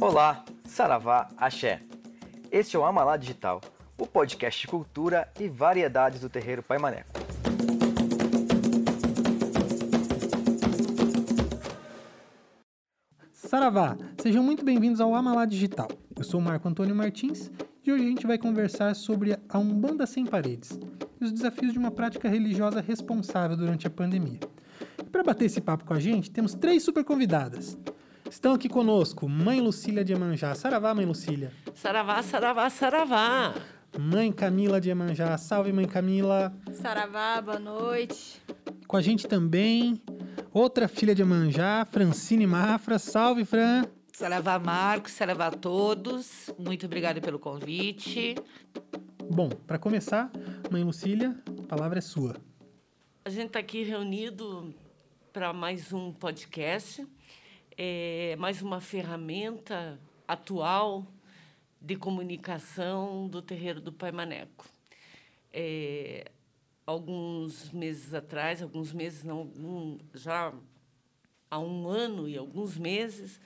Olá, Saravá, Axé. Este é o Amalá Digital, o podcast de cultura e variedades do terreiro Pai Maneco. Saravá, sejam muito bem-vindos ao Amalá Digital. Eu sou Marco Antônio Martins e hoje a gente vai conversar sobre a Umbanda Sem Paredes e os desafios de uma prática religiosa responsável durante a pandemia. Para bater esse papo com a gente, temos três super convidadas. Estão aqui conosco Mãe Lucília de Emanjá. Saravá, Mãe Lucília. Saravá, saravá, saravá. Mãe Camila de Emanjá. Salve, Mãe Camila. Saravá, boa noite. Com a gente também, outra filha de Emanjá, Francine Mafra. Salve, Fran. Saravá, Marcos, saravá a todos. Muito obrigada pelo convite. Bom, para começar, Mãe Lucília, a palavra é sua. A gente está aqui reunido para mais um podcast, é, mais uma ferramenta atual de comunicação do terreiro do Pai Maneco. É, alguns meses atrás, alguns meses não, um, já há um ano e alguns meses,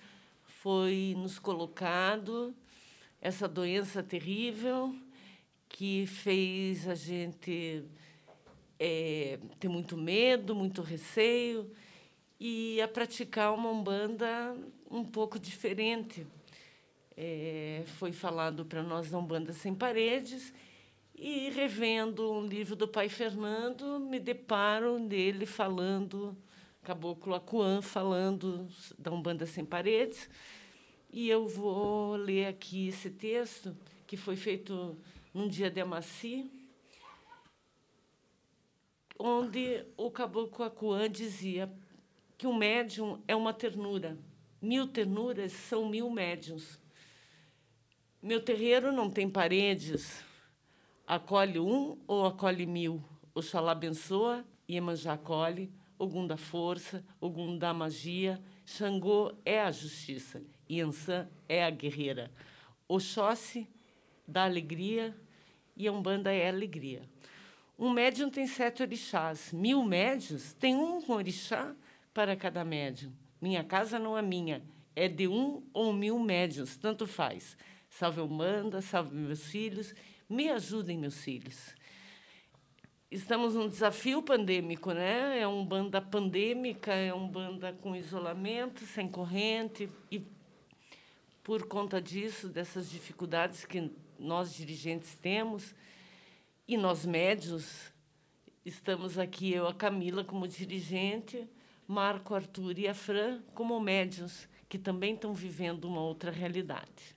foi nos colocado essa doença terrível que fez a gente é, ter muito medo, muito receio e a praticar uma umbanda um pouco diferente. É, foi falado para nós da Umbanda Sem Paredes e, revendo um livro do pai Fernando, me deparo nele falando, Caboclo Acuã, falando da Umbanda Sem Paredes. E eu vou ler aqui esse texto, que foi feito num dia de Amaci, onde o Caboclo Acuã dizia que o médium é uma ternura. Mil ternuras são mil médiums. Meu terreiro não tem paredes. Acolhe um ou acolhe mil. Oxalá abençoa, Iemanjá acolhe, Ogum dá força, Ogum dá magia, Xangô é a justiça, Iansã é a guerreira. Oxóssi dá alegria e a Umbanda é alegria. Um médium tem sete orixás. Mil médios tem um orixá para cada médium. Minha casa não é minha, é de um ou mil médios, tanto faz. Salve a Umbanda, salve meus filhos, me ajudem, meus filhos. Estamos num desafio pandêmico, né? É um banda pandêmica, é um banda com isolamento, sem corrente e por conta disso, dessas dificuldades que nós dirigentes temos e nós médios estamos aqui eu a Camila como dirigente, Marco Arthur e a Fran como médios que também estão vivendo uma outra realidade.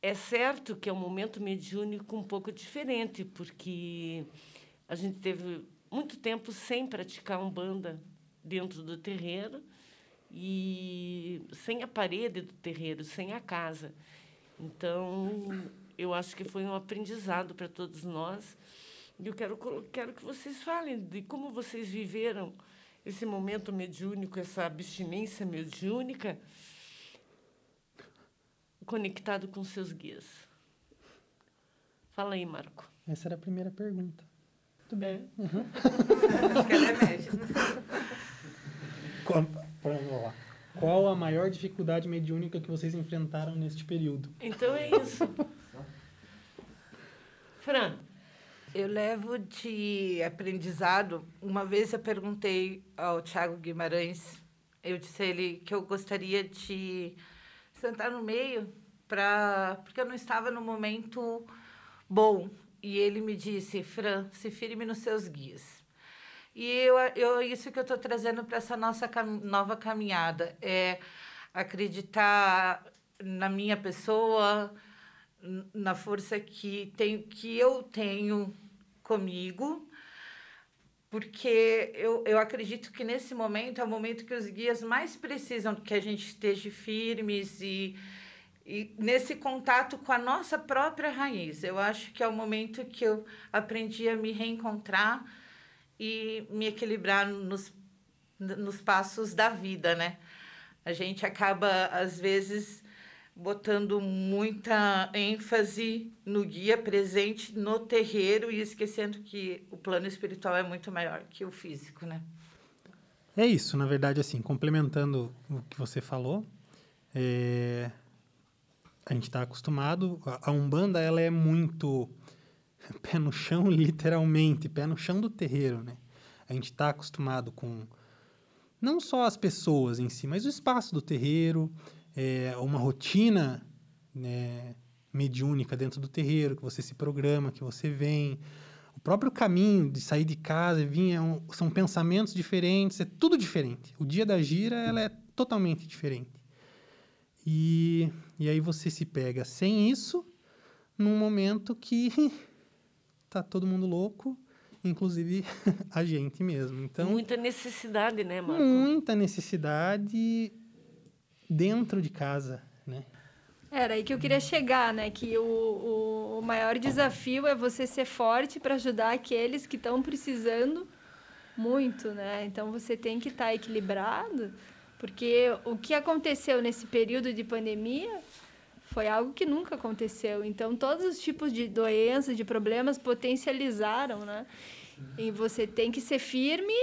É certo que é um momento mediúnico um pouco diferente, porque a gente teve muito tempo sem praticar umbanda dentro do terreiro e sem a parede do terreiro, sem a casa. Então, eu acho que foi um aprendizado para todos nós. E eu quero, quero que vocês falem de como vocês viveram esse momento mediúnico, essa abstinência mediúnica, conectado com seus guias. Fala aí, Marco. Essa era a primeira pergunta. Muito bem. Uhum. Acho que ela é. Qual, vamos lá. Qual a maior dificuldade mediúnica que vocês enfrentaram neste período? Então é isso. Fran. Eu levo de aprendizado. Uma vez eu perguntei ao Tiago Guimarães, eu disse a ele que eu gostaria de sentar no meio, pra, porque eu não estava no momento bom. E ele me disse, Fran, se firme nos seus guias. E eu, eu isso que eu estou trazendo para essa nossa cam nova caminhada é acreditar na minha pessoa, na força que, tem, que eu tenho comigo, porque eu, eu acredito que nesse momento é o momento que os guias mais precisam que a gente esteja firmes e, e nesse contato com a nossa própria raiz. Eu acho que é o momento que eu aprendi a me reencontrar e me equilibrar nos, nos passos da vida, né? A gente acaba, às vezes, botando muita ênfase no guia presente no terreiro e esquecendo que o plano espiritual é muito maior que o físico, né? É isso, na verdade, assim, complementando o que você falou, é... a gente está acostumado, a, Umbanda ela é muito pé no chão, literalmente, pé no chão do terreiro, né? A gente está acostumado com não só as pessoas em si, mas o espaço do terreiro, é, uma rotina né, mediúnica dentro do terreiro, que você se programa, que você vem. O próprio caminho de sair de casa e vir é um, são pensamentos diferentes, é tudo diferente. O dia da gira ela é totalmente diferente. E, e aí você se pega sem isso num momento que tá todo mundo louco, inclusive a gente mesmo. Então, muita necessidade, né, Marco? Muita necessidade dentro de casa, né? Era aí que eu queria chegar, né? Que o, o, o maior desafio é você ser forte para ajudar aqueles que estão precisando muito, né? Então você tem que estar tá equilibrado, porque o que aconteceu nesse período de pandemia foi algo que nunca aconteceu. Então todos os tipos de doenças, de problemas potencializaram, né? E você tem que ser firme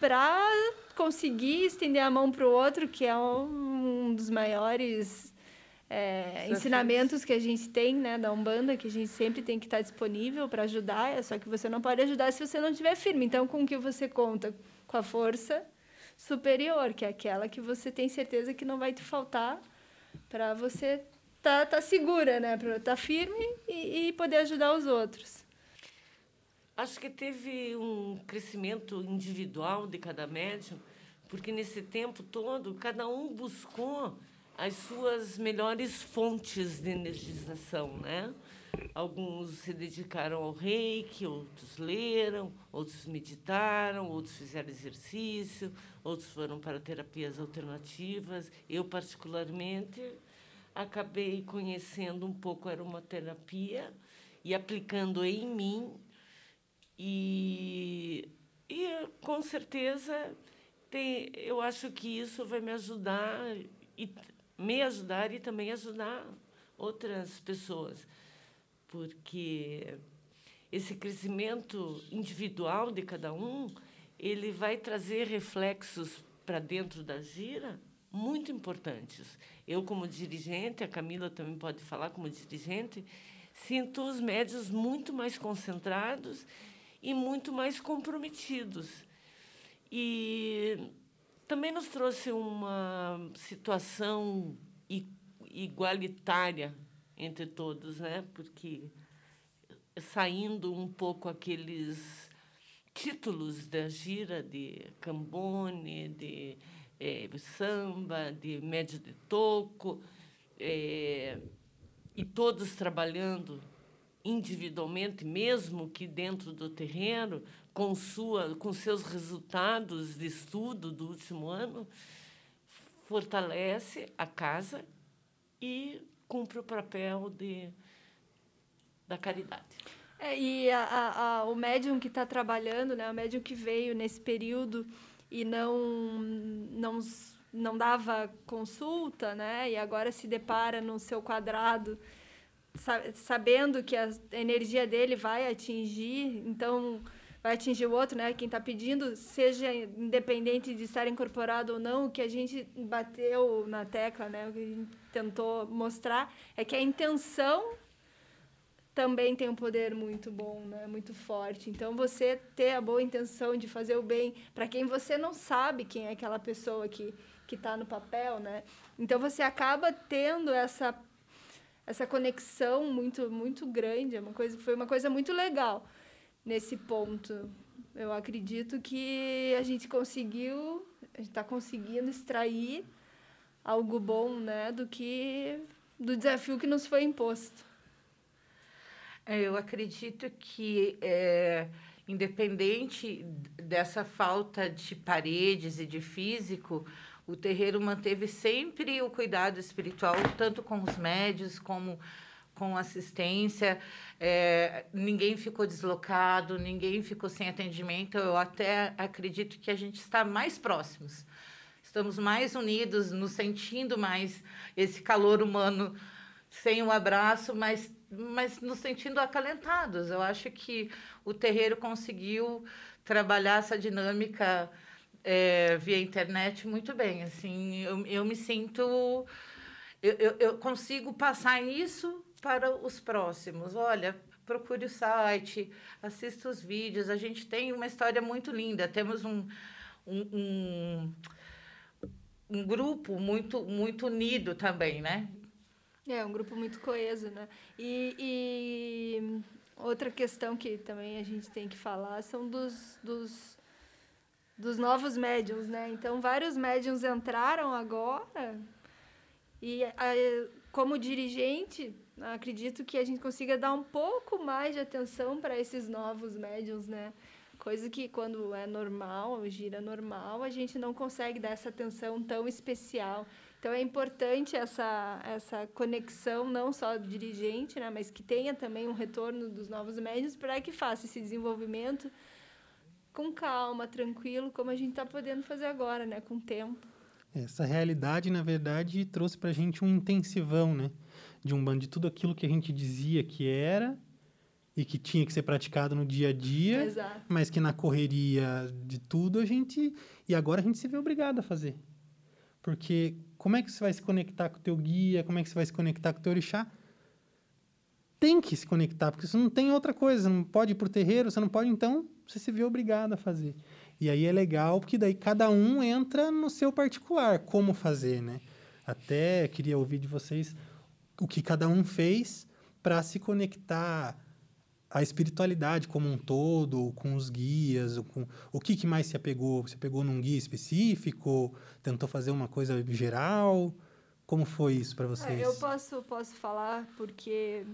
para conseguir estender a mão para o outro, que é um dos maiores é, ensinamentos que a gente tem né, da Umbanda, que a gente sempre tem que estar disponível para ajudar, é só que você não pode ajudar se você não estiver firme. Então, com que você conta? Com a força superior, que é aquela que você tem certeza que não vai te faltar para você estar tá, tá segura, né? para estar tá firme e, e poder ajudar os outros. Acho que teve um crescimento individual de cada médium, porque nesse tempo todo cada um buscou as suas melhores fontes de energização, né? Alguns se dedicaram ao reiki, outros leram, outros meditaram, outros fizeram exercício, outros foram para terapias alternativas. Eu, particularmente, acabei conhecendo um pouco a aromaterapia e aplicando em mim. E, e com certeza, tem, eu acho que isso vai me ajudar e me ajudar e também ajudar outras pessoas, porque esse crescimento individual de cada um, ele vai trazer reflexos para dentro da gira muito importantes. Eu como dirigente, a Camila também pode falar como dirigente, sinto os médios muito mais concentrados e muito mais comprometidos. E também nos trouxe uma situação igualitária entre todos, né? Porque saindo um pouco aqueles títulos da gira de Cambone, de é, samba, de médio de toco, é, e todos trabalhando individualmente, mesmo que dentro do terreno, com, sua, com seus resultados de estudo do último ano, fortalece a casa e cumpre o papel de, da caridade. É, e a, a, o médium que está trabalhando, né, o médium que veio nesse período e não, não, não dava consulta, né, e agora se depara no seu quadrado, sabendo que a energia dele vai atingir, então vai atingir o outro, né? Quem está pedindo, seja independente de estar incorporado ou não, o que a gente bateu na tecla, né? O que a gente tentou mostrar é que a intenção também tem um poder muito bom, né? Muito forte. Então você ter a boa intenção de fazer o bem para quem você não sabe quem é aquela pessoa que que está no papel, né? Então você acaba tendo essa essa conexão muito muito grande, é uma coisa foi uma coisa muito legal nesse ponto. Eu acredito que a gente conseguiu, a gente está conseguindo extrair algo bom, né, do que do desafio que nos foi imposto. É, eu acredito que é, independente dessa falta de paredes e de físico, o terreiro manteve sempre o cuidado espiritual, tanto com os médios como com assistência, é, ninguém ficou deslocado, ninguém ficou sem atendimento. Eu até acredito que a gente está mais próximos, estamos mais unidos, nos sentindo mais esse calor humano, sem o um abraço, mas, mas nos sentindo acalentados. Eu acho que o terreiro conseguiu trabalhar essa dinâmica é, via internet muito bem. Assim, eu, eu me sinto eu, eu, eu consigo passar isso para os próximos. Olha, procure o site, assista os vídeos. A gente tem uma história muito linda. Temos um, um, um, um grupo muito, muito unido também, né? É, um grupo muito coeso, né? E, e outra questão que também a gente tem que falar são dos, dos, dos novos médiums, né? Então, vários médiums entraram agora e, como dirigente, acredito que a gente consiga dar um pouco mais de atenção para esses novos médiums, né? Coisa que quando é normal, gira normal, a gente não consegue dar essa atenção tão especial. Então é importante essa essa conexão não só do dirigente, né, mas que tenha também um retorno dos novos médios para que faça esse desenvolvimento com calma, tranquilo, como a gente está podendo fazer agora, né, com tempo. Essa realidade, na verdade, trouxe para a gente um intensivão, né? De um bando de tudo aquilo que a gente dizia que era e que tinha que ser praticado no dia a dia, Exato. mas que na correria de tudo a gente e agora a gente se vê obrigado a fazer. Porque como é que você vai se conectar com o teu guia? Como é que você vai se conectar com o teu orixá? Tem que se conectar, porque você não tem outra coisa. Você não pode ir para o terreiro, você não pode, então você se vê obrigado a fazer. E aí é legal, porque daí cada um entra no seu particular, como fazer, né? Até queria ouvir de vocês o que cada um fez para se conectar à espiritualidade como um todo, com os guias, com o que, que mais se apegou? Você pegou num guia específico? Tentou fazer uma coisa geral? Como foi isso para vocês? É, eu posso posso falar porque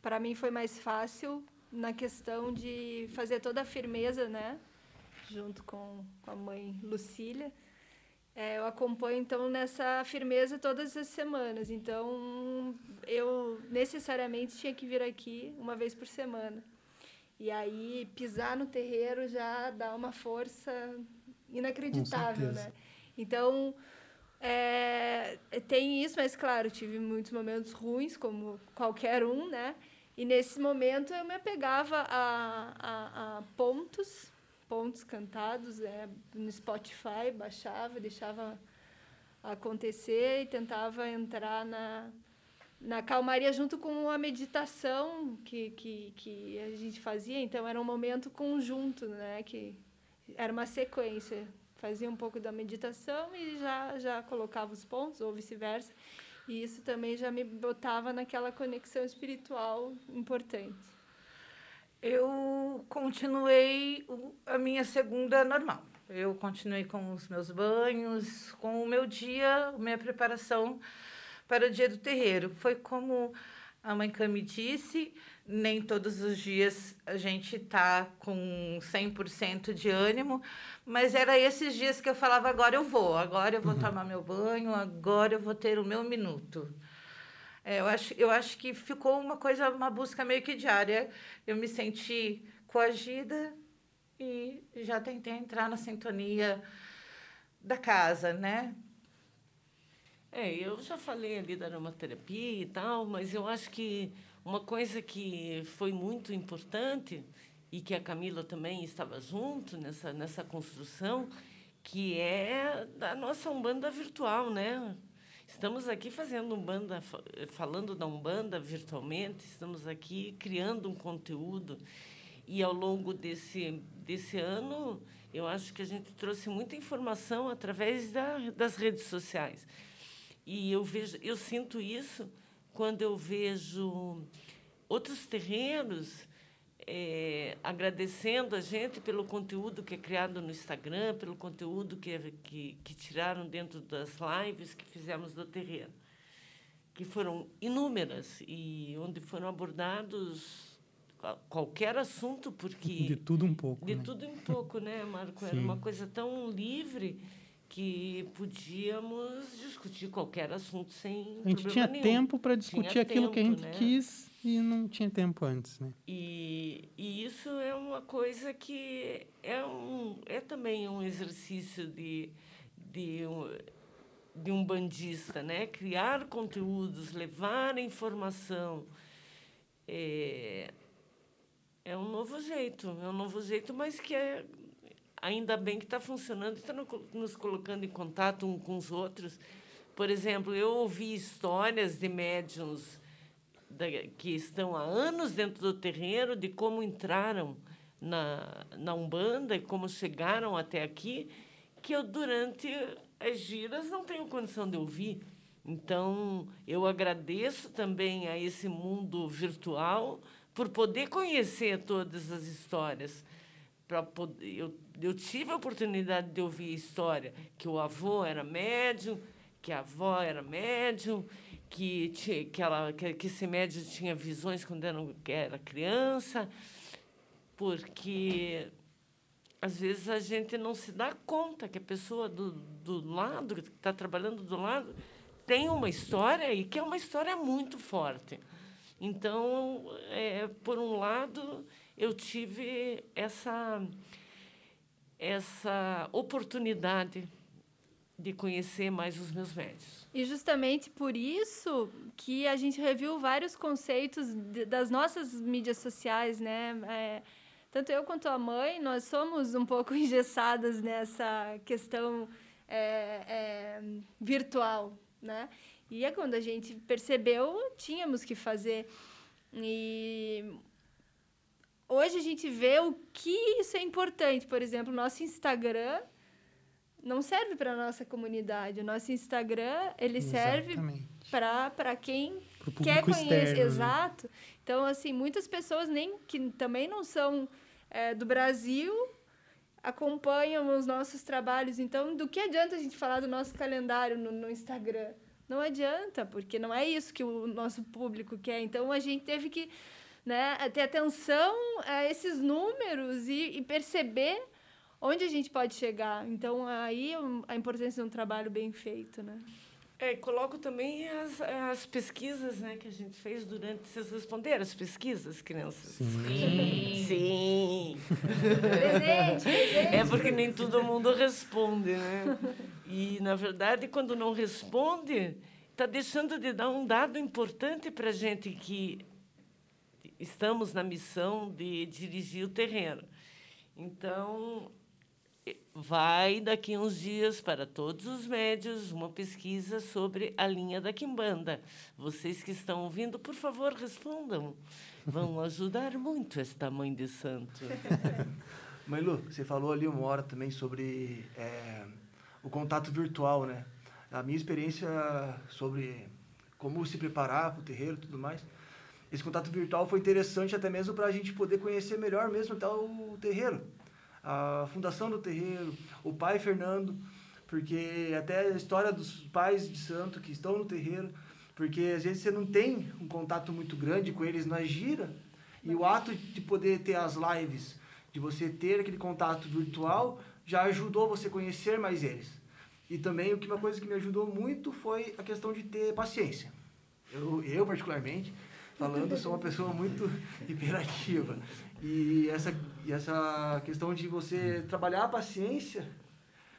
para mim foi mais fácil na questão de fazer toda a firmeza, né? Junto com, com a mãe Lucília. É, eu acompanho, então, nessa firmeza todas as semanas. Então, eu necessariamente tinha que vir aqui uma vez por semana. E aí, pisar no terreiro já dá uma força inacreditável, né? Então, é, tem isso, mas, claro, tive muitos momentos ruins, como qualquer um, né? E, nesse momento, eu me apegava a, a, a pontos pontos cantados é, no Spotify, baixava, deixava acontecer e tentava entrar na, na calmaria junto com a meditação que, que, que a gente fazia. Então, era um momento conjunto, né? Que era uma sequência. Fazia um pouco da meditação e já, já colocava os pontos, ou vice-versa. E isso também já me botava naquela conexão espiritual importante. Eu continuei a minha segunda normal. Eu continuei com os meus banhos, com o meu dia, minha preparação para o dia do terreiro. Foi como a mãe Cami disse, nem todos os dias a gente tá com 100% de ânimo, mas era esses dias que eu falava agora eu vou, agora eu vou uhum. tomar meu banho, agora eu vou ter o meu minuto. É, eu, acho, eu acho que ficou uma coisa, uma busca meio que diária. Eu me senti coagida e já tentei entrar na sintonia da casa, né? É, eu já falei ali da aromaterapia e tal, mas eu acho que uma coisa que foi muito importante e que a Camila também estava junto nessa, nessa construção, que é da nossa Umbanda virtual, né? Estamos aqui fazendo Umbanda, falando da Umbanda virtualmente, estamos aqui criando um conteúdo. E ao longo desse, desse ano, eu acho que a gente trouxe muita informação através da, das redes sociais. E eu vejo, eu sinto isso quando eu vejo outros terrenos é, agradecendo a gente pelo conteúdo que é criado no Instagram, pelo conteúdo que, que, que tiraram dentro das lives que fizemos do terreno, que foram inúmeras e onde foram abordados qualquer assunto, porque... De tudo um pouco. De né? tudo um pouco, né, Marco? Sim. Era uma coisa tão livre que podíamos discutir qualquer assunto sem A gente tinha nenhum. tempo para discutir tinha aquilo tempo, que a gente né? quis e não tinha tempo antes, né? E, e isso é uma coisa que é, um, é também um exercício de, de, um, de um bandista, né? Criar conteúdos, levar informação. É, é um novo jeito, é um novo jeito, mas que é, ainda bem que está funcionando, está nos colocando em contato um com os outros, Por exemplo, eu ouvi histórias de médiums da, que estão há anos dentro do terreiro, de como entraram na, na Umbanda e como chegaram até aqui, que eu, durante as giras, não tenho condição de ouvir. Então, eu agradeço também a esse mundo virtual por poder conhecer todas as histórias. Poder, eu, eu tive a oportunidade de ouvir história que o avô era médium, que a avó era médium, que, tinha, que, ela, que, que esse médium tinha visões quando era, era criança, porque às vezes a gente não se dá conta que a pessoa do, do lado, que está trabalhando do lado, tem uma história e que é uma história muito forte. Então, é, por um lado, eu tive essa, essa oportunidade de conhecer mais os meus médios. E justamente por isso que a gente reviu vários conceitos de, das nossas mídias sociais, né? É, tanto eu quanto a mãe, nós somos um pouco engessadas nessa questão é, é, virtual, né? E é quando a gente percebeu, tínhamos que fazer. E hoje a gente vê o que isso é importante. Por exemplo, nosso Instagram não serve para a nossa comunidade. O nosso Instagram, ele serve para quem quer conhecer. Externo, né? Exato. Né? Então, assim, muitas pessoas nem que também não são é, do Brasil acompanham os nossos trabalhos. Então, do que adianta a gente falar do nosso calendário no, no Instagram? Não adianta, porque não é isso que o nosso público quer. Então, a gente teve que né, ter atenção a esses números e, e perceber onde a gente pode chegar. Então, aí a importância de um trabalho bem feito, né? É, coloco também as, as pesquisas né, que a gente fez durante. Vocês responderam as pesquisas, crianças? Sim. Sim. presente, presente. É porque nem todo mundo responde, né? E, na verdade, quando não responde, está deixando de dar um dado importante para a gente que estamos na missão de dirigir o terreno. Então, vai daqui uns dias para todos os médios uma pesquisa sobre a linha da Quimbanda. Vocês que estão ouvindo, por favor, respondam. Vão ajudar muito esta mãe de santo. Mãe Lu, você falou ali uma hora também sobre é, o contato virtual, né? A minha experiência sobre como se preparar para o terreiro e tudo mais. Esse contato virtual foi interessante até mesmo para a gente poder conhecer melhor mesmo até o terreiro a fundação do terreiro, o pai Fernando, porque até a história dos pais de santo que estão no terreiro, porque às vezes você não tem um contato muito grande com eles na gira, e o ato de poder ter as lives, de você ter aquele contato virtual, já ajudou você conhecer mais eles. E também uma coisa que me ajudou muito foi a questão de ter paciência. Eu, eu particularmente, falando, sou uma pessoa muito hiperativa. E essa, e essa questão de você trabalhar a paciência,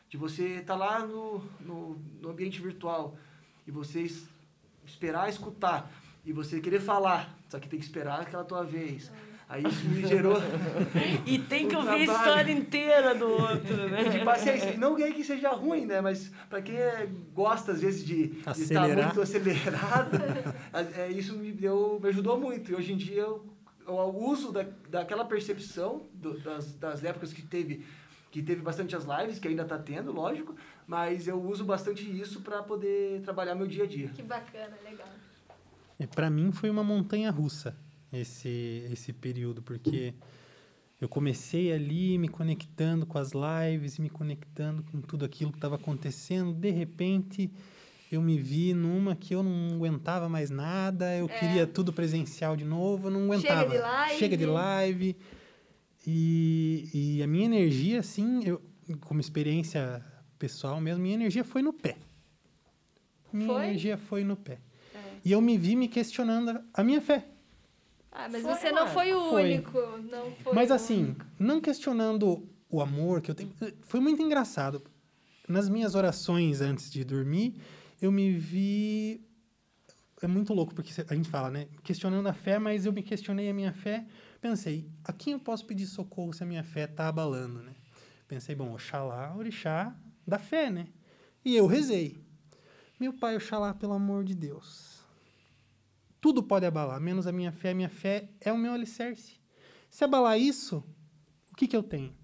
de você estar tá lá no, no, no ambiente virtual e você esperar escutar e você querer falar, só que tem que esperar aquela tua vez. Aí isso me gerou. e tem que ouvir trabalho. a história inteira do outro, né? De paciência. Não que que seja ruim, né? Mas para quem gosta, às vezes, de, de estar muito acelerado, é, isso me, deu, me ajudou muito. E hoje em dia eu o uso da, daquela percepção do, das, das épocas que teve que teve bastante as lives, que ainda está tendo, lógico, mas eu uso bastante isso para poder trabalhar meu dia a dia. Que bacana, legal. E para mim foi uma montanha russa esse esse período, porque eu comecei ali me conectando com as lives, me conectando com tudo aquilo que estava acontecendo, de repente eu me vi numa que eu não aguentava mais nada, eu é. queria tudo presencial de novo, eu não aguentava. Chega de live. Chega de live. E, e a minha energia, assim, eu, como experiência pessoal mesmo, minha energia foi no pé. Minha foi? energia foi no pé. É. E eu me vi me questionando a minha fé. Ah, mas foi, você não foi o foi. único. Não foi mas assim, único. não questionando o amor que eu tenho. Foi muito engraçado. Nas minhas orações antes de dormir, eu me vi. É muito louco, porque a gente fala, né? Questionando a fé, mas eu me questionei a minha fé. Pensei, a quem eu posso pedir socorro se a minha fé está abalando, né? Pensei, bom, Oxalá, orixá da fé, né? E eu rezei. Meu pai, Oxalá, pelo amor de Deus. Tudo pode abalar, menos a minha fé. A minha fé é o meu alicerce. Se abalar isso, o que, que eu tenho?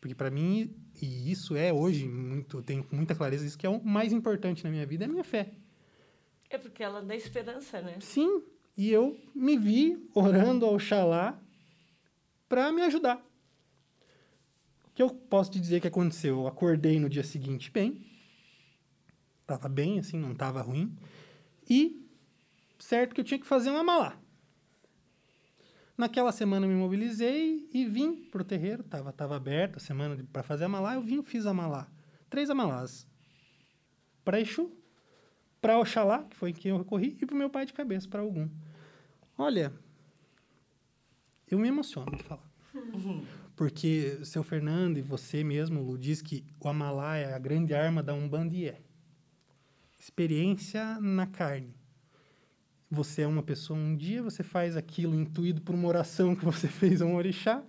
Porque para mim, e isso é hoje, muito, eu tenho muita clareza, isso que é o mais importante na minha vida, é a minha fé. É porque ela dá esperança, né? Sim, e eu me vi orando ao Oxalá para me ajudar. O que eu posso te dizer que aconteceu? Eu acordei no dia seguinte bem, estava bem, assim, não estava ruim, e certo que eu tinha que fazer uma malá. Naquela semana eu me mobilizei e vim para o terreiro, estava tava aberto a semana para fazer a malá, eu vim fiz a malá. Três amalás. Para Exu, para Oxalá, que foi quem eu recorri, e para o meu pai de cabeça, para algum. Olha, eu me emociono de falar. Porque o seu Fernando e você mesmo, Lu, diz que o Amalá é a grande arma da Umbanda e é. Experiência na carne. Você é uma pessoa, um dia você faz aquilo intuído por uma oração que você fez a um orixá,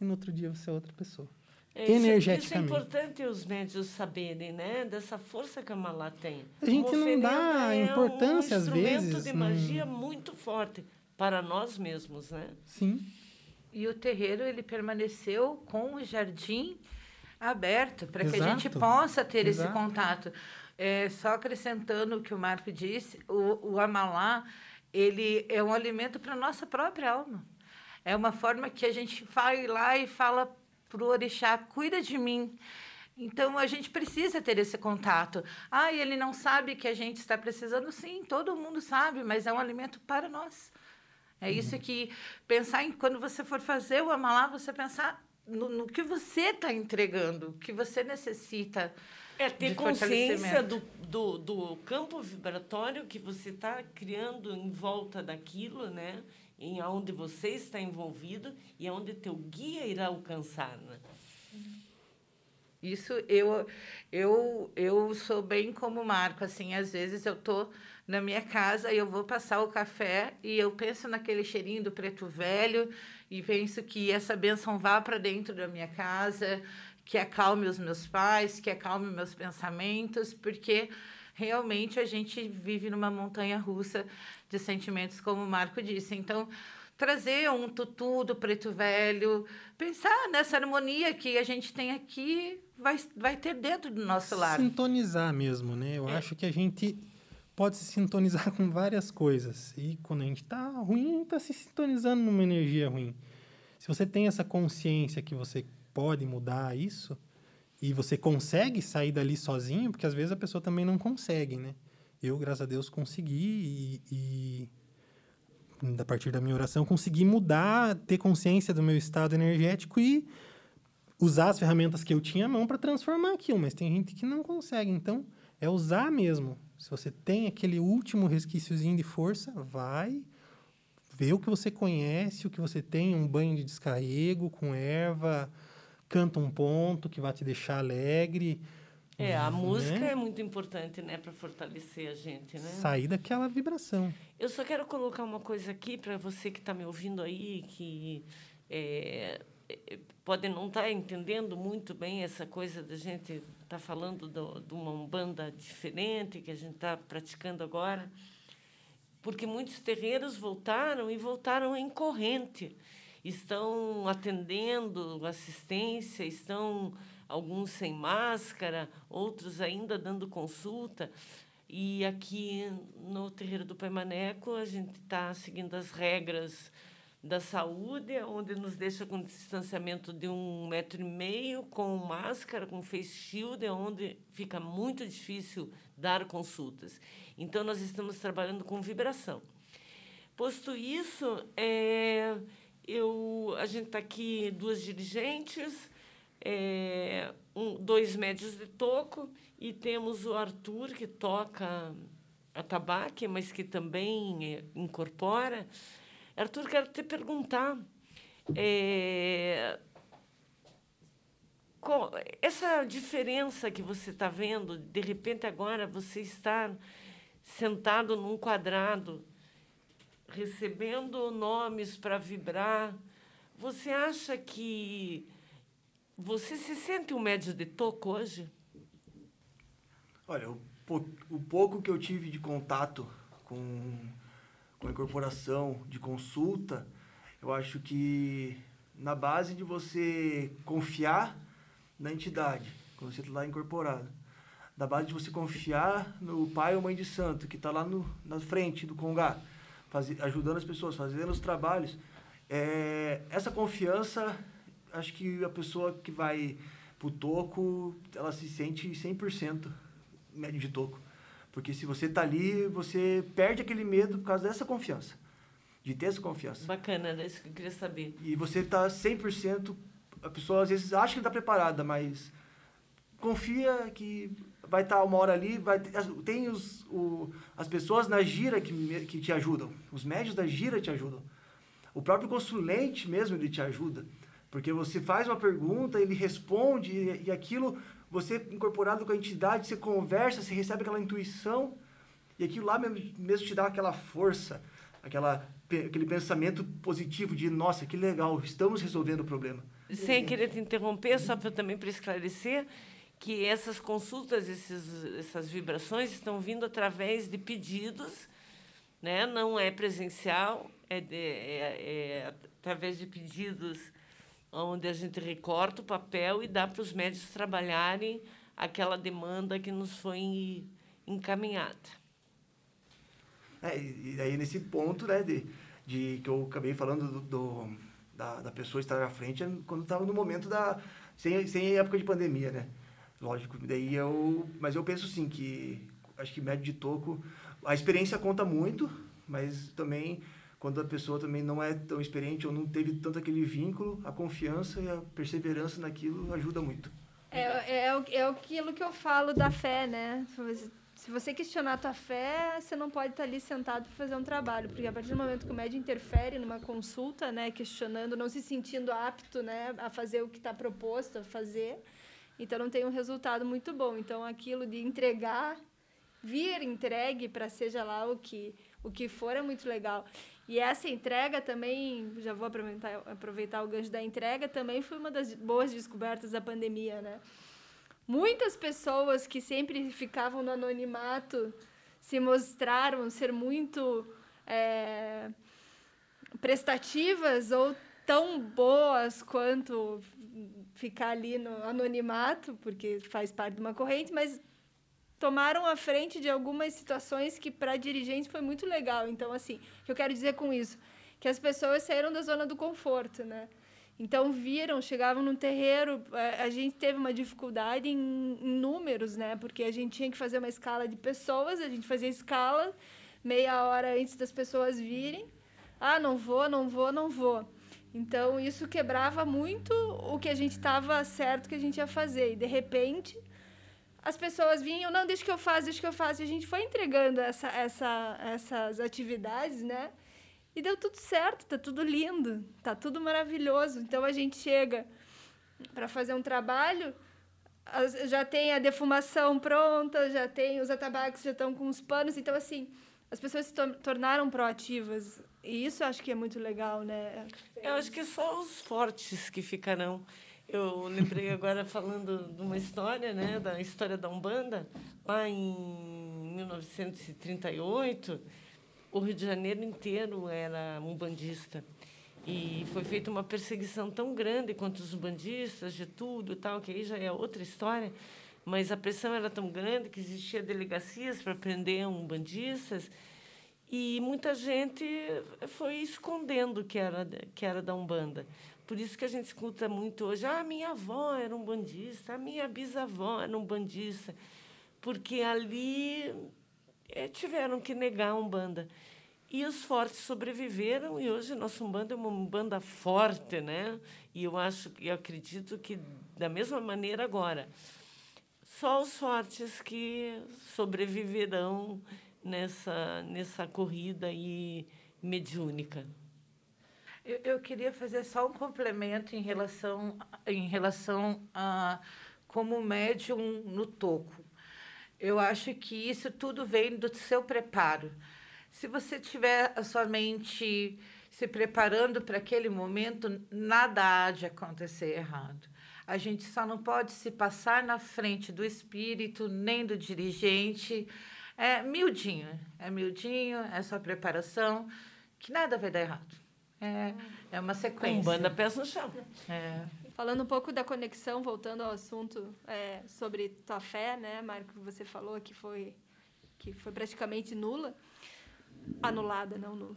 e no outro dia você é outra pessoa. É, isso- Energeticamente. Isso é importante os médios saberem, né? Dessa força que a Malá tem. A gente não dá é importância, um às instrumento vezes, de não- magia muito forte para nós mesmos, né? Sim. E o terreiro ele permaneceu com o jardim aberto para que a gente possa ter esse Exato. contato. É, só acrescentando o que o Marco disse, o, o amalá ele é um alimento para nossa própria alma. É uma forma que a gente vai lá e fala para o orixá, cuida de mim. Então, a gente precisa ter esse contato. Ah, ele não sabe que a gente está precisando? Sim, todo mundo sabe, mas é um alimento para nós. É isso que pensar em quando você for fazer o amalá, você pensar no, no que você está entregando, o que você necessita. É ter consciência do, do, do campo vibratório que você está criando em volta daquilo, né? Em onde você está envolvido e aonde teu guia irá alcançar, né? Isso eu eu eu sou bem como o Marco, assim, às vezes eu tô na minha casa e eu vou passar o café e eu penso naquele cheirinho do preto velho e penso que essa benção vá para dentro da minha casa, que acalme os meus pais, que acalme meus pensamentos, porque realmente a gente vive numa montanha russa de sentimentos, como o Marco disse. Então, trazer um tutu do preto velho, pensar nessa harmonia que a gente tem aqui, vai, vai ter dentro do nosso lar. Sintonizar mesmo, né? Eu acho que a gente pode se sintonizar com várias coisas. E quando a gente tá ruim, tá se sintonizando numa energia ruim. Se você tem essa consciência que você pode mudar isso, e você consegue sair dali sozinho, porque às vezes a pessoa também não consegue, né? Eu, graças a Deus, consegui e, e a partir da minha oração, consegui mudar, ter consciência do meu estado energético e usar as ferramentas que eu tinha à mão para transformar aquilo, mas tem gente que não consegue. Então, é usar mesmo. Se você tem aquele último resquíciozinho de força, vai ver o que você conhece, o que você tem, um banho de descarrego com erva, canta um ponto que vai te deixar alegre. É, a né? música é muito importante, né, para fortalecer a gente, né? Sair daquela vibração. Eu só quero colocar uma coisa aqui para você que está me ouvindo aí, que é, é, pode não estar entendendo muito bem essa coisa da gente estar tá falando do, de uma umbanda diferente que a gente está praticando agora, porque muitos terreiros voltaram e voltaram em corrente. Estão atendendo assistência, estão alguns sem máscara, outros ainda dando consulta. E aqui no terreiro do Pai Maneco, a gente está seguindo as regras da saúde, onde nos deixa com distanciamento de um metro e meio, com máscara, com face shield, onde fica muito difícil dar consultas. Então, nós estamos trabalhando com vibração. Posto isso, é, eu, a gente está aqui, duas dirigentes, é, um, dois médios de toco, e temos o Arthur, que toca atabaque, mas que também é, incorpora. Arthur, quero te perguntar. É, qual, essa diferença que você está vendo, de repente agora você está sentado num quadrado, recebendo nomes para vibrar, você acha que você se sente um médio de toco hoje? Olha, eu o pouco que eu tive de contato com, com a incorporação, de consulta, eu acho que na base de você confiar na entidade, quando você está lá incorporado, da base de você confiar no pai ou mãe de santo, que está lá no, na frente do congá, faz, ajudando as pessoas, fazendo os trabalhos, é, essa confiança, acho que a pessoa que vai pro toco, ela se sente 100% médio de toco. Porque se você tá ali, você perde aquele medo por causa dessa confiança. De ter essa confiança. Bacana, era isso que eu queria saber. E você tá 100%, a pessoa às vezes acha que está preparada, mas confia que vai estar tá uma hora ali, vai tem os, o, as pessoas na gira que, que te ajudam, os médios da gira te ajudam. O próprio consulente mesmo, ele te ajuda. Porque você faz uma pergunta, ele responde, e, e aquilo, você incorporado com a entidade, você conversa, você recebe aquela intuição, e aquilo lá mesmo, mesmo te dá aquela força, aquela, aquele pensamento positivo de, nossa, que legal, estamos resolvendo o problema. Sem querer te interromper, só para também para esclarecer, que essas consultas, esses, essas vibrações estão vindo através de pedidos, né? não é presencial, é, de, é, é através de pedidos onde a gente recorta o papel e dá para os médicos trabalharem aquela demanda que nos foi encaminhada. É, e aí nesse ponto, né, de, de que eu acabei falando do, do da, da pessoa estar à frente, é quando estava no momento da sem, sem época de pandemia, né? Lógico, daí eu, mas eu penso sim que acho que médio de toco, a experiência conta muito, mas também quando a pessoa também não é tão experiente ou não teve tanto aquele vínculo, a confiança e a perseverança naquilo ajuda muito. É, é, é aquilo que eu falo da fé, né? Se você questionar a tua fé, você não pode estar ali sentado para fazer um trabalho, porque a partir do momento que o médico interfere numa consulta, né, questionando, não se sentindo apto, né, a fazer o que está proposto a fazer, então não tem um resultado muito bom. Então aquilo de entregar, vir entregue para seja lá o que o que for é muito legal. E essa entrega também, já vou aproveitar, aproveitar o gancho da entrega, também foi uma das boas descobertas da pandemia, né? Muitas pessoas que sempre ficavam no anonimato se mostraram ser muito é, prestativas ou tão boas quanto ficar ali no anonimato, porque faz parte de uma corrente, mas tomaram a frente de algumas situações que para dirigentes foi muito legal. Então, assim, o que eu quero dizer com isso? Que as pessoas saíram da zona do conforto, né? Então, viram, chegavam num terreiro, a gente teve uma dificuldade em, em números, né? Porque a gente tinha que fazer uma escala de pessoas, a gente fazia escala meia hora antes das pessoas virem. Ah, não vou, não vou, não vou. Então, isso quebrava muito o que a gente estava certo que a gente ia fazer. E, de repente, as pessoas vinham, não, deixa que eu faço, deixa que eu faço. E a gente foi entregando essa, essa, essas atividades, né? E deu tudo certo, tá tudo lindo, tá tudo maravilhoso. Então a gente chega para fazer um trabalho, já tem a defumação pronta, já tem os atabaques já estão com os panos. Então, assim, as pessoas se tornaram proativas. E isso eu acho que é muito legal, né? Eu acho que só os fortes que ficarão. Eu lembrei agora falando de uma história, né, da história da Umbanda, lá em 1938, o Rio de Janeiro inteiro era umbandista. E foi feita uma perseguição tão grande contra os bandistas, de tudo e tal, que aí já é outra história, mas a pressão era tão grande que existia delegacias para prender umbandistas e muita gente foi escondendo que era que era da Umbanda. Por isso que a gente escuta muito hoje, ah, minha avó era um bandista, a minha bisavó era um bandista, porque ali é, tiveram que negar a Umbanda. E os fortes sobreviveram e hoje nossa Umbanda é uma Umbanda forte, né? E eu acho e acredito que da mesma maneira agora. Só os fortes que sobreviverão nessa nessa corrida aí mediúnica. Eu, eu, queria fazer só um complemento em relação, em relação a como médium no toco. Eu acho que isso tudo vem do seu preparo. Se você tiver a sua mente se preparando para aquele momento, nada há de acontecer errado. A gente só não pode se passar na frente do espírito, nem do dirigente. É miudinho, é miudinho, é só preparação, que nada vai dar errado. É, é uma sequência. Com banda pés no chão. É. Falando um pouco da conexão, voltando ao assunto é, sobre tua fé, né, Marco, que você falou que foi que foi praticamente nula, anulada, não nula.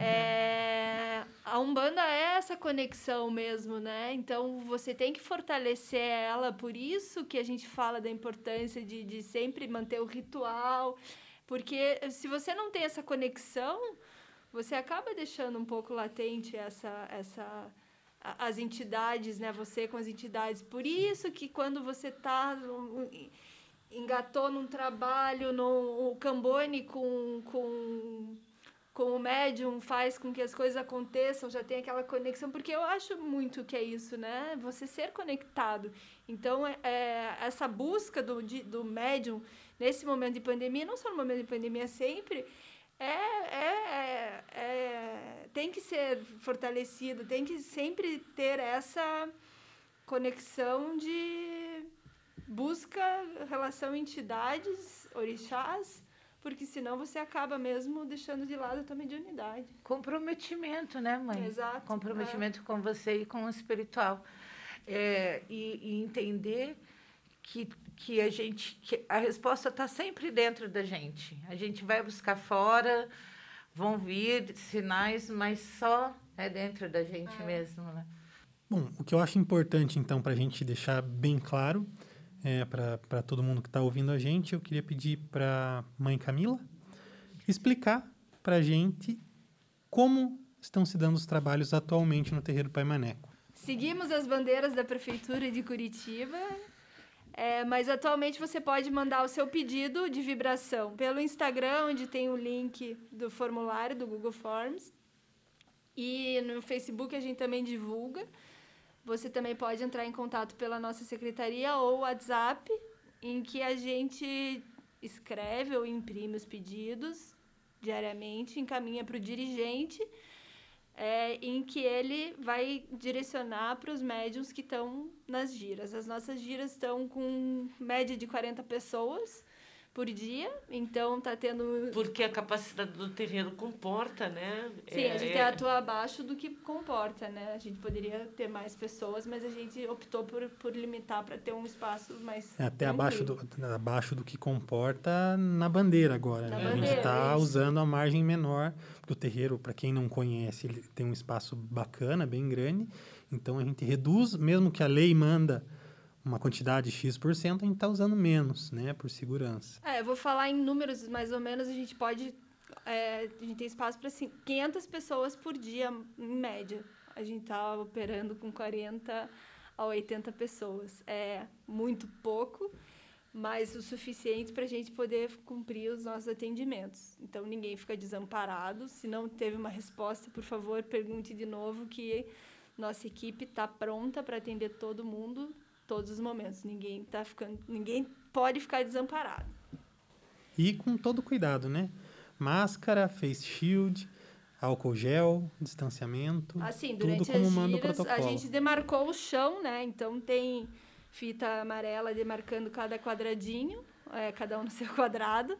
É, a Umbanda é essa conexão mesmo, né? Então você tem que fortalecer ela, por isso que a gente fala da importância de, de sempre manter o ritual, porque se você não tem essa conexão, você acaba deixando um pouco latente essa essa as entidades, né? Você com as entidades. Por isso que quando você está engatou num trabalho, no o Cambone com, com, com o médium faz com que as coisas aconteçam, já tem aquela conexão, porque eu acho muito que é isso, né? Você ser conectado. Então, é, é essa busca do, de, do médium nesse momento de pandemia, não só no momento de pandemia, sempre, é, é, é, é, tem que ser fortalecido, tem que sempre ter essa conexão de busca relação entidades, orixás, porque senão você acaba mesmo deixando de lado a tua mediunidade. Comprometimento, né, mãe? Exato. Comprometimento é. com você e com o espiritual. É, e, e entender que que a gente que a resposta está sempre dentro da gente. A gente vai buscar fora, vão vir sinais, mas só é dentro da gente é. mesmo, né? Bom, o que eu acho importante então para a gente deixar bem claro é, para todo mundo que está ouvindo a gente, eu queria pedir para mãe Camila explicar para a gente como estão se dando os trabalhos atualmente no terreiro Pai Maneco. Seguimos as bandeiras da prefeitura de Curitiba é, mas atualmente você pode mandar o seu pedido de vibração pelo Instagram, onde tem o link do formulário do Google Forms. E no Facebook a gente também divulga. Você também pode entrar em contato pela nossa secretaria ou WhatsApp, em que a gente escreve ou imprime os pedidos diariamente, encaminha para o dirigente é, em que ele vai direcionar para os médiums que estão nas giras. As nossas giras estão com média de 40 pessoas por dia, então tá tendo... Porque a capacidade do terreno comporta, né? Sim, é, a gente é... atua abaixo do que comporta, né? A gente poderia ter mais pessoas, mas a gente optou por, por limitar para ter um espaço mais é, Até abaixo do, abaixo do que comporta na bandeira agora, na né? Bandeira, a gente está usando a margem menor, porque o terreiro, para quem não conhece, ele tem um espaço bacana, bem grande, então a gente reduz, mesmo que a lei manda uma quantidade X%, a gente está usando menos, né, por segurança. É, eu vou falar em números, mais ou menos, a gente pode... É, a gente tem espaço para assim, 500 pessoas por dia, em média. A gente está operando com 40 a 80 pessoas. É muito pouco, mas o suficiente para a gente poder cumprir os nossos atendimentos. Então, ninguém fica desamparado. Se não teve uma resposta, por favor, pergunte de novo que nossa equipe está pronta para atender todo mundo todos os momentos. Ninguém tá ficando, ninguém pode ficar desamparado. E com todo cuidado, né? Máscara, face shield, álcool gel, distanciamento. Assim, durante tudo como manda giras, o protocolo. a gente demarcou o chão, né? Então tem fita amarela demarcando cada quadradinho, é, cada um no seu quadrado.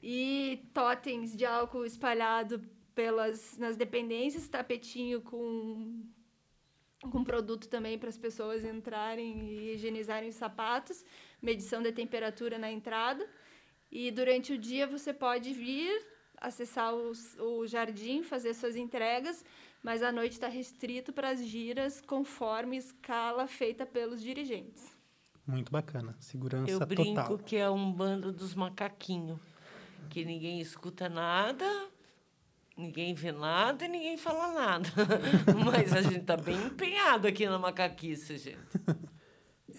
E totens de álcool espalhado pelas nas dependências, tapetinho com com produto também para as pessoas entrarem e higienizarem os sapatos, medição de temperatura na entrada. E durante o dia você pode vir acessar os, o jardim, fazer suas entregas, mas à noite está restrito para as giras conforme escala feita pelos dirigentes. Muito bacana, segurança total. Eu brinco que é um bando dos macaquinhos, que ninguém escuta nada, Ninguém vê nada e ninguém fala nada. Mas a gente está bem empenhado aqui na macaquice, gente.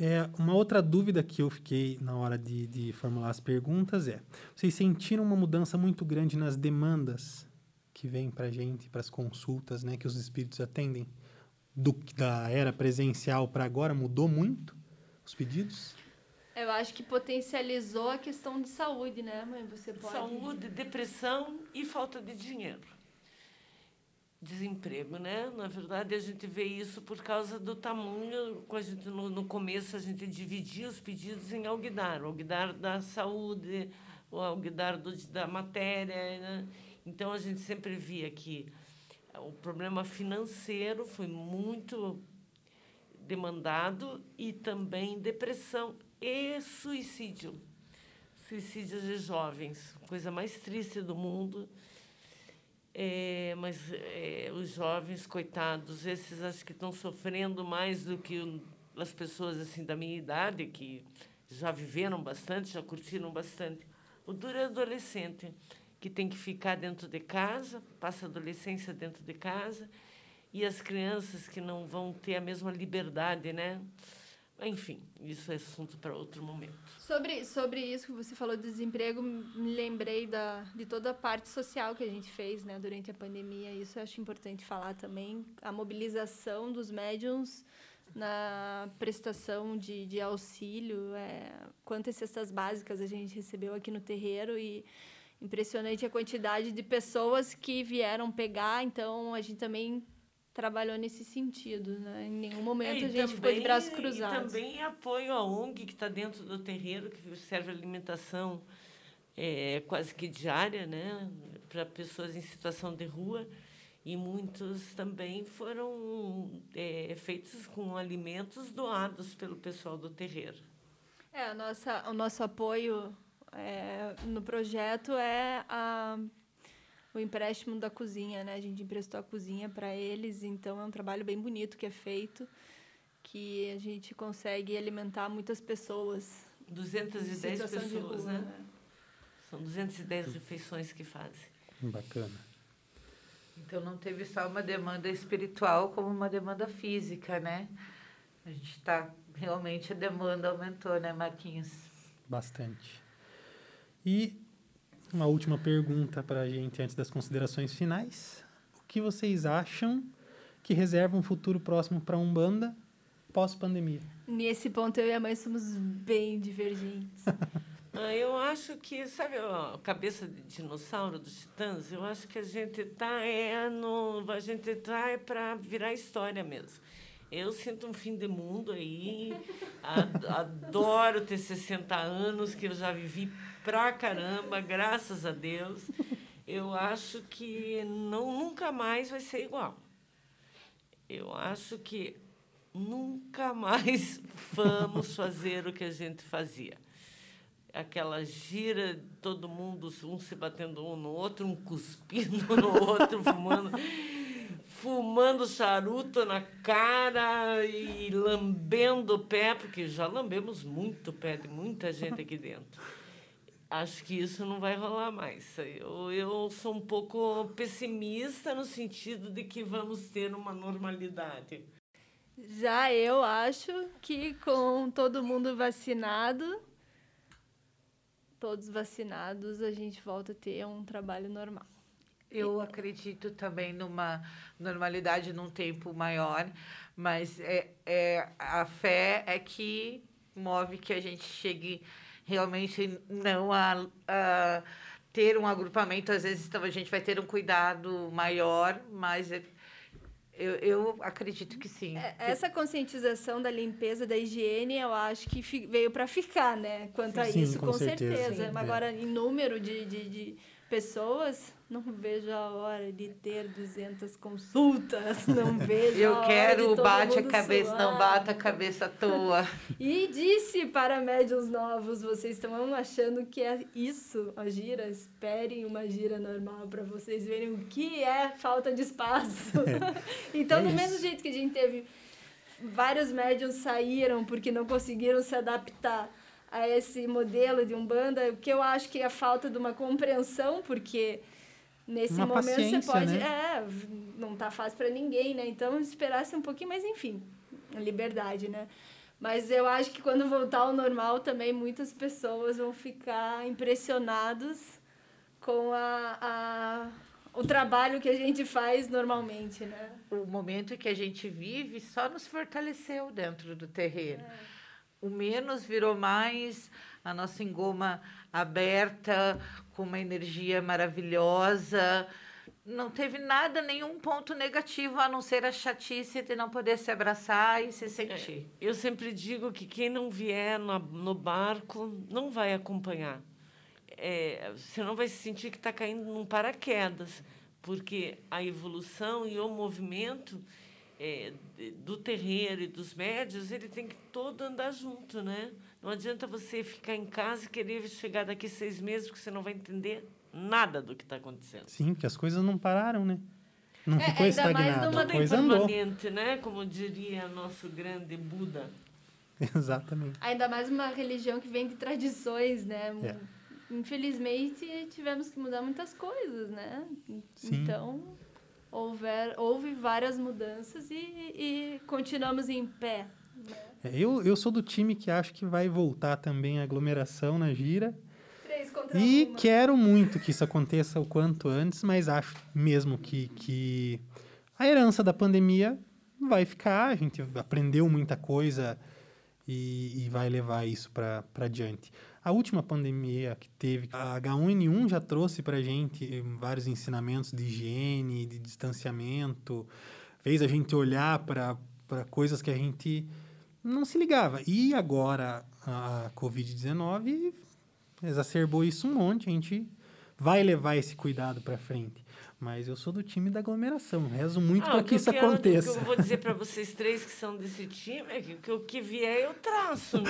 É, uma outra dúvida que eu fiquei na hora de, de formular as perguntas é: vocês sentiram uma mudança muito grande nas demandas que vêm para a gente, para as consultas, né, que os espíritos atendem, do, da era presencial para agora? Mudou muito os pedidos? Eu acho que potencializou a questão de saúde, né, mãe? Você pode... Saúde, depressão e falta de dinheiro. desemprego, né? Na verdade, a gente vê isso por causa do tamanho. A gente, no, começo, a gente dividia os pedidos em alguidar, o alguidar da saúde, o alguidar do, da matéria. Né? Então, a gente sempre via que o problema financeiro foi muito demandado e também depressão e suicídio. Suicídios de jovens, coisa mais triste do mundo. É, mas é, os jovens, coitados, esses acho que estão sofrendo mais do que as pessoas assim da minha idade, que já viveram bastante, já curtiram bastante. O duro é adolescente, que tem que ficar dentro de casa, passa a adolescência dentro de casa, e as crianças que não vão ter a mesma liberdade, né? Enfim, isso é assunto para outro momento. Sobre, sobre isso que você falou do desemprego, me lembrei da, de toda a parte social que a gente fez né, durante a pandemia. Isso eu acho importante falar também. A mobilização dos médiums na prestação de, de auxílio. É, quantas cestas básicas a gente recebeu aqui no terreiro e impressionante a quantidade de pessoas que vieram pegar. Então, a gente também trabalhou nesse sentido, né? Em nenhum momento é, a gente também, ficou de braços cruzados. E também apoio à ONG que está dentro do terreiro, que serve alimentação é, quase que diária, né? Para pessoas em situação de rua. E muitos também foram é, feitos com alimentos doados pelo pessoal do terreiro. É, a nossa, o nosso apoio é, no projeto é a o empréstimo da cozinha, né? A gente emprestou a cozinha para eles, então é um trabalho bem bonito que é feito, que a gente consegue alimentar muitas pessoas. 210 pessoas, rua, né? né? São 210 refeições que fazem. Bacana. Então não teve só uma demanda espiritual como uma demanda física, né? A gente está realmente a demanda aumentou, né, Marquinhos? Bastante. E uma última pergunta para a gente antes das considerações finais. O que vocês acham que reserva um futuro próximo para a Umbanda pós-pandemia? Nesse ponto, eu e a mãe somos bem divergentes. ah, eu acho que, sabe a cabeça de dinossauro dos titãs? Eu acho que a gente tá é no, a gente tá é para virar história mesmo. Eu sinto um fim de mundo aí. Adoro ter 60 anos, que eu já vivi pra caramba, graças a Deus. Eu acho que não, nunca mais vai ser igual. Eu acho que nunca mais vamos fazer o que a gente fazia. Aquela gira, todo mundo, um se batendo um no outro, um cuspindo no outro, fumando fumando charuto na cara e lambendo o pé, porque já lambemos muito o pé de muita gente aqui dentro. Acho que isso não vai rolar mais. Eu, eu sou um pouco pessimista no sentido de que vamos ter uma normalidade. Já eu acho que com todo mundo vacinado, todos vacinados, a gente volta a ter um trabalho normal. Eu acredito também numa normalidade num tempo maior, mas é, é, a fé é que move que a gente chegue realmente não a, a ter um agrupamento. Às vezes então, a gente vai ter um cuidado maior, mas é, eu, eu acredito que sim. É, essa conscientização da limpeza, da higiene, eu acho que veio para ficar, né? Quanto a sim, isso, com, com certeza. certeza. Agora, em número de, de, de pessoas, não vejo a hora de ter 200 consultas, não vejo Eu a quero hora de bate a cabeça, suar. não bata a cabeça à toa. e disse para médios novos, vocês estão achando que é isso, a gira? Esperem uma gira normal para vocês verem o que é falta de espaço. então, é do mesmo jeito que a gente teve vários médios saíram porque não conseguiram se adaptar a esse modelo de umbanda, o que eu acho que é a falta de uma compreensão, porque nesse uma momento você pode. Né? É, não tá fácil para ninguém, né? Então esperasse um pouquinho, mas enfim, a liberdade, né? Mas eu acho que quando voltar ao normal também muitas pessoas vão ficar impressionados com a, a, o trabalho que a gente faz normalmente, né? O momento que a gente vive só nos fortaleceu dentro do terreiro. É. O menos virou mais, a nossa engoma aberta, com uma energia maravilhosa. não teve nada, nenhum ponto negativo, a não ser a chatice de não poder se abraçar e se sentir. Eu sempre digo que quem não vier no, no barco não vai acompanhar. É, você não vai se sentir que está caindo num paraquedas, porque a evolução e o movimento é, do terreiro e dos médios, ele tem que todo andar junto, né? Não adianta você ficar em casa e querer chegar daqui seis meses, porque você não vai entender nada do que está acontecendo. Sim, porque as coisas não pararam, né? Não É, ficou ainda mais estagnado, numa a coisa andou. permanente, né? Como diria nosso grande Buda. Exatamente. Ainda mais uma religião que vem de tradições, né? É. Infelizmente, tivemos que mudar muitas coisas, né? Sim. Então, houver, houve várias mudanças e, e continuamos em pé. É, Eu, eu sou do time que acho que vai voltar também a aglomeração na gira. E quero muito que isso aconteça o quanto antes, mas acho mesmo que, que a herança da pandemia vai ficar. A gente aprendeu muita coisa e, e vai levar isso para adiante. A última pandemia que teve, a H1N1 já trouxe para a gente vários ensinamentos de higiene, de distanciamento, fez a gente olhar para coisas que a gente não se ligava. E agora a Covid-19 exacerbou isso um monte, a gente vai levar esse cuidado para frente. Mas eu sou do time da aglomeração, rezo muito Ah, para o que eu isso aconteça. O que eu vou dizer para vocês três que são desse time é que, que o que vier eu traço, né?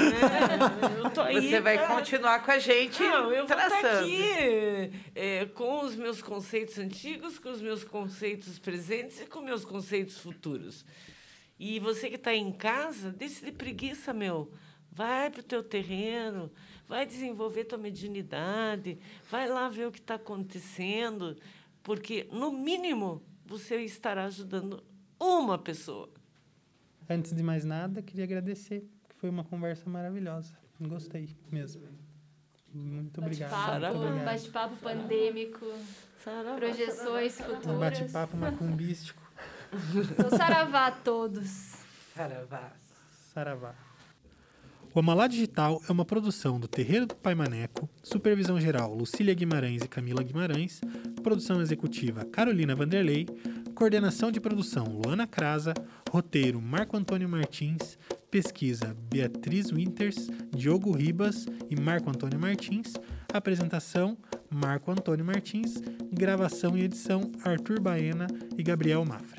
Eu tô aí Você vai continuar com a gente Não, eu vou estar traçando. aqui é, com os meus conceitos antigos, com os meus conceitos presentes e com meus conceitos futuros. E você que está em casa, deixe de preguiça, meu. Vai para o teu terreno, vai desenvolver tua mediunidade, vai lá ver o que está acontecendo, porque, no mínimo, você estará ajudando uma pessoa. Antes de mais nada, queria agradecer, que foi uma conversa maravilhosa. Gostei mesmo. Muito obrigado. Bate-papo, bate-papo pandêmico, projeções Um futuras. bate-papo macumbístico. Então, saravá a todos. Saravá. Saravá. O Amalá Digital é uma produção do Terreiro do Pai Maneco, supervisão geral Lucília Guimarães e Camila Guimarães, produção executiva Carolina Vanderlei, coordenação de produção Luana Crasa, roteiro Marco Antônio Martins, pesquisa Beatriz Winters, Diogo Ribas e Marco Antônio Martins, apresentação Marco Antônio Martins, gravação e edição Arthur Baena e Gabriel Mafra.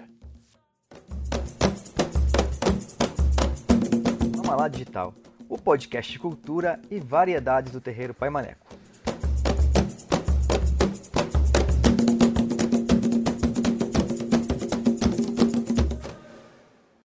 Amalá Digital, o podcast de cultura e variedades do terreiro Pai Maneco.